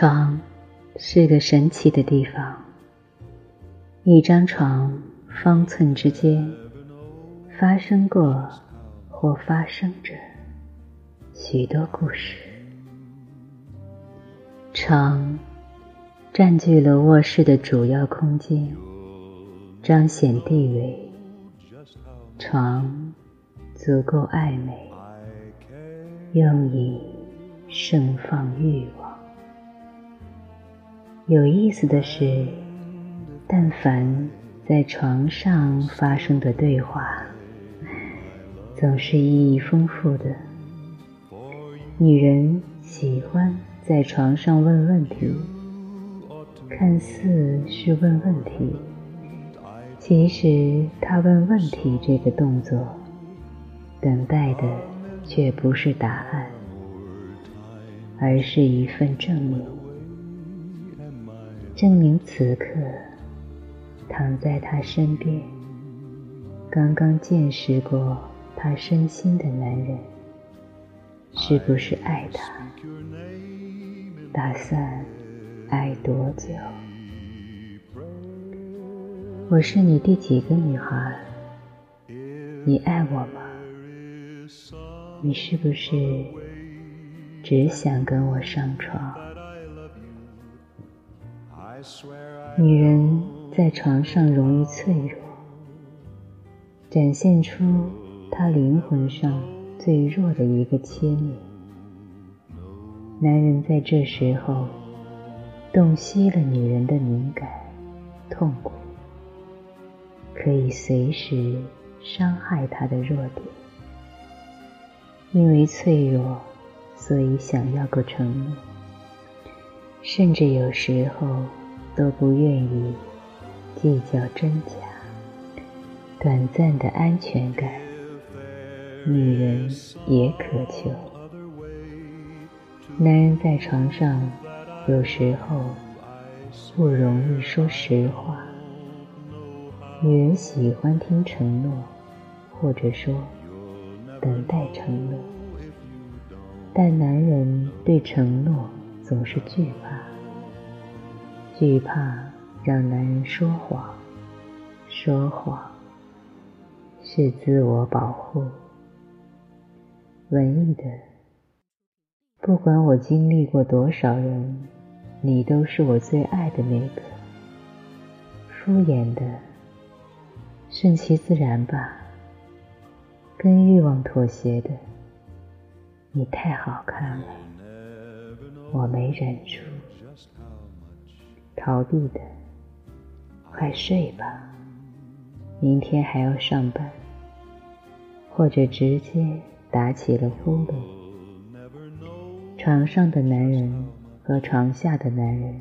床是个神奇的地方，一张床方寸之间发生过或发生着许多故事。床占据了卧室的主要空间，彰显地位。床足够暧昧，用以盛放欲望。有意思的是，但凡在床上发生的对话，总是意义丰富的。女人喜欢在床上问问题，看似是问问题，其实她问问题这个动作，等待的却不是答案，而是一份证明。证明此刻躺在他身边，刚刚见识过他身心的男人，是不是爱他？打算爱多久？我是你第几个女孩？你爱我吗？你是不是只想跟我上床？女人在床上容易脆弱，展现出她灵魂上最弱的一个切面。男人在这时候洞悉了女人的敏感、痛苦，可以随时伤害她的弱点。因为脆弱，所以想要个承诺，甚至有时候。都不愿意计较真假，短暂的安全感，女人也渴求。男人在床上有时候不容易说实话，女人喜欢听承诺，或者说等待承诺，但男人对承诺总是惧怕。惧怕让男人说谎，说谎是自我保护。文艺的，不管我经历过多少人，你都是我最爱的那个。敷衍的，顺其自然吧。跟欲望妥协的，你太好看了，我没忍住。逃避的，快睡吧，明天还要上班。或者直接打起了呼噜。床上的男人和床下的男人，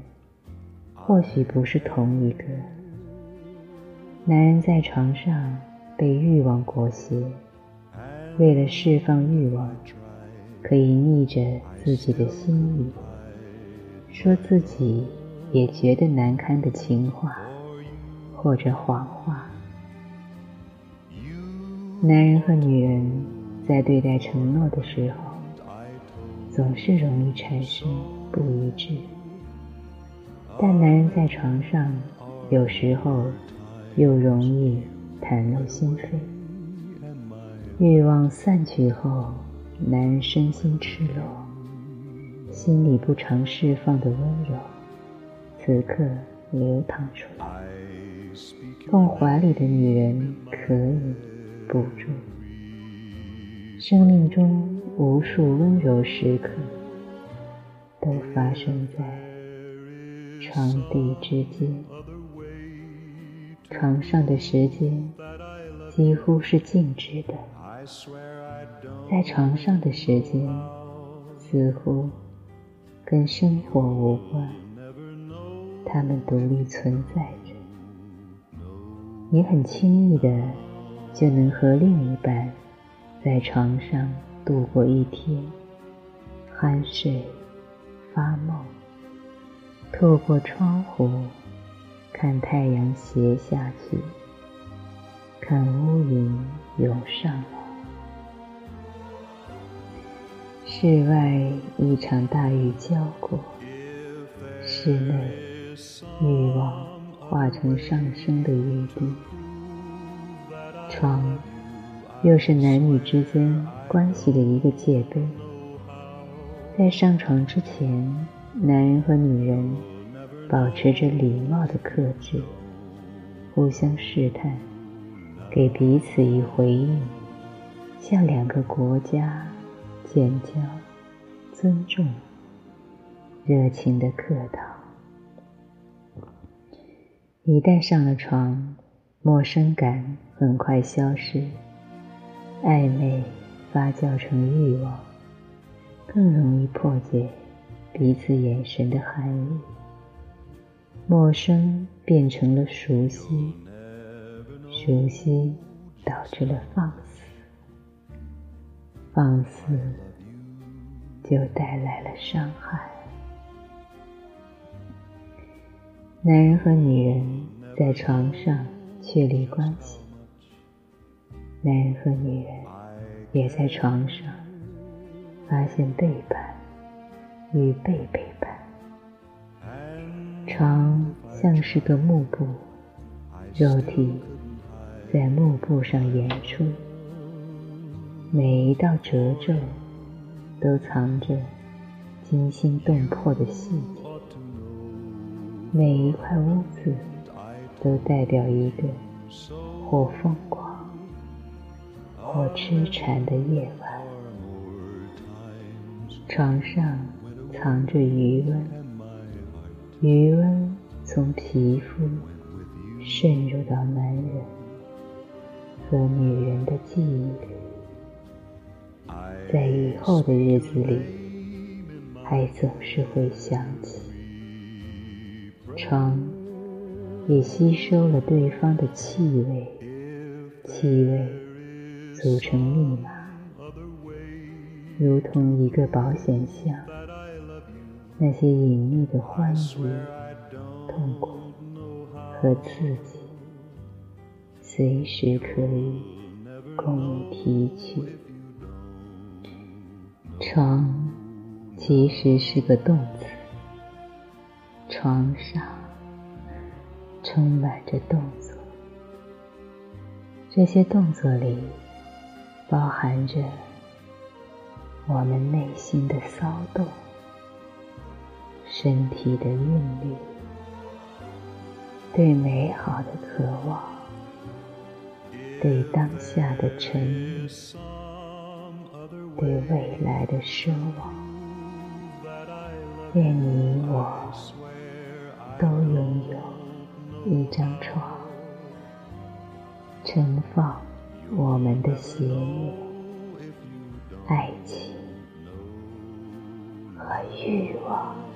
或许不是同一个。男人在床上被欲望裹挟，为了释放欲望，可以逆着自己的心意，说自己。也觉得难堪的情话或者谎话。男人和女人在对待承诺的时候，总是容易产生不一致。但男人在床上，有时候又容易袒露心扉。欲望散去后，男人身心赤裸，心里不常释放的温柔。此刻流淌出来，梦怀里的女人可以捕捉。生命中无数温柔时刻，都发生在床地之间。床上的时间几乎是静止的，在床上的时间似乎跟生活无关。他们独立存在着，你很轻易的就能和另一半在床上度过一天，酣睡、发梦，透过窗户看太阳斜下去，看乌云涌上来。室外一场大雨浇过。室内，欲望化成上升的余地。床，又是男女之间关系的一个界碑。在上床之前，男人和女人保持着礼貌的克制，互相试探，给彼此以回应，像两个国家建交、尊重、热情的客套。一旦上了床，陌生感很快消失，暧昧发酵成欲望。更容易破解彼此眼神的含义，陌生变成了熟悉，熟悉导致了放肆，放肆就带来了伤害。男人和女人在床上确立关系，男人和女人也在床上。发现背叛与被背叛，床像是个幕布，肉体在幕布上演出，每一道褶皱都藏着惊心动魄的细节，每一块污渍都代表一个或疯狂或痴缠的夜晚。床上藏着余温，余温从皮肤渗入到男人和女人的记忆里，在以后的日子里，还总是会想起。床也吸收了对方的气味，气味组成密码。如同一个保险箱，那些隐秘的欢愉、痛苦和刺激，随时可以供你提取。床其实是个动词，床上充满着动作，这些动作里包含着。我们内心的骚动，身体的韵律，对美好的渴望，对当下的沉溺，对未来的奢望。愿你我都拥有一张床，盛放我们的喜悦、爱情和。欲望。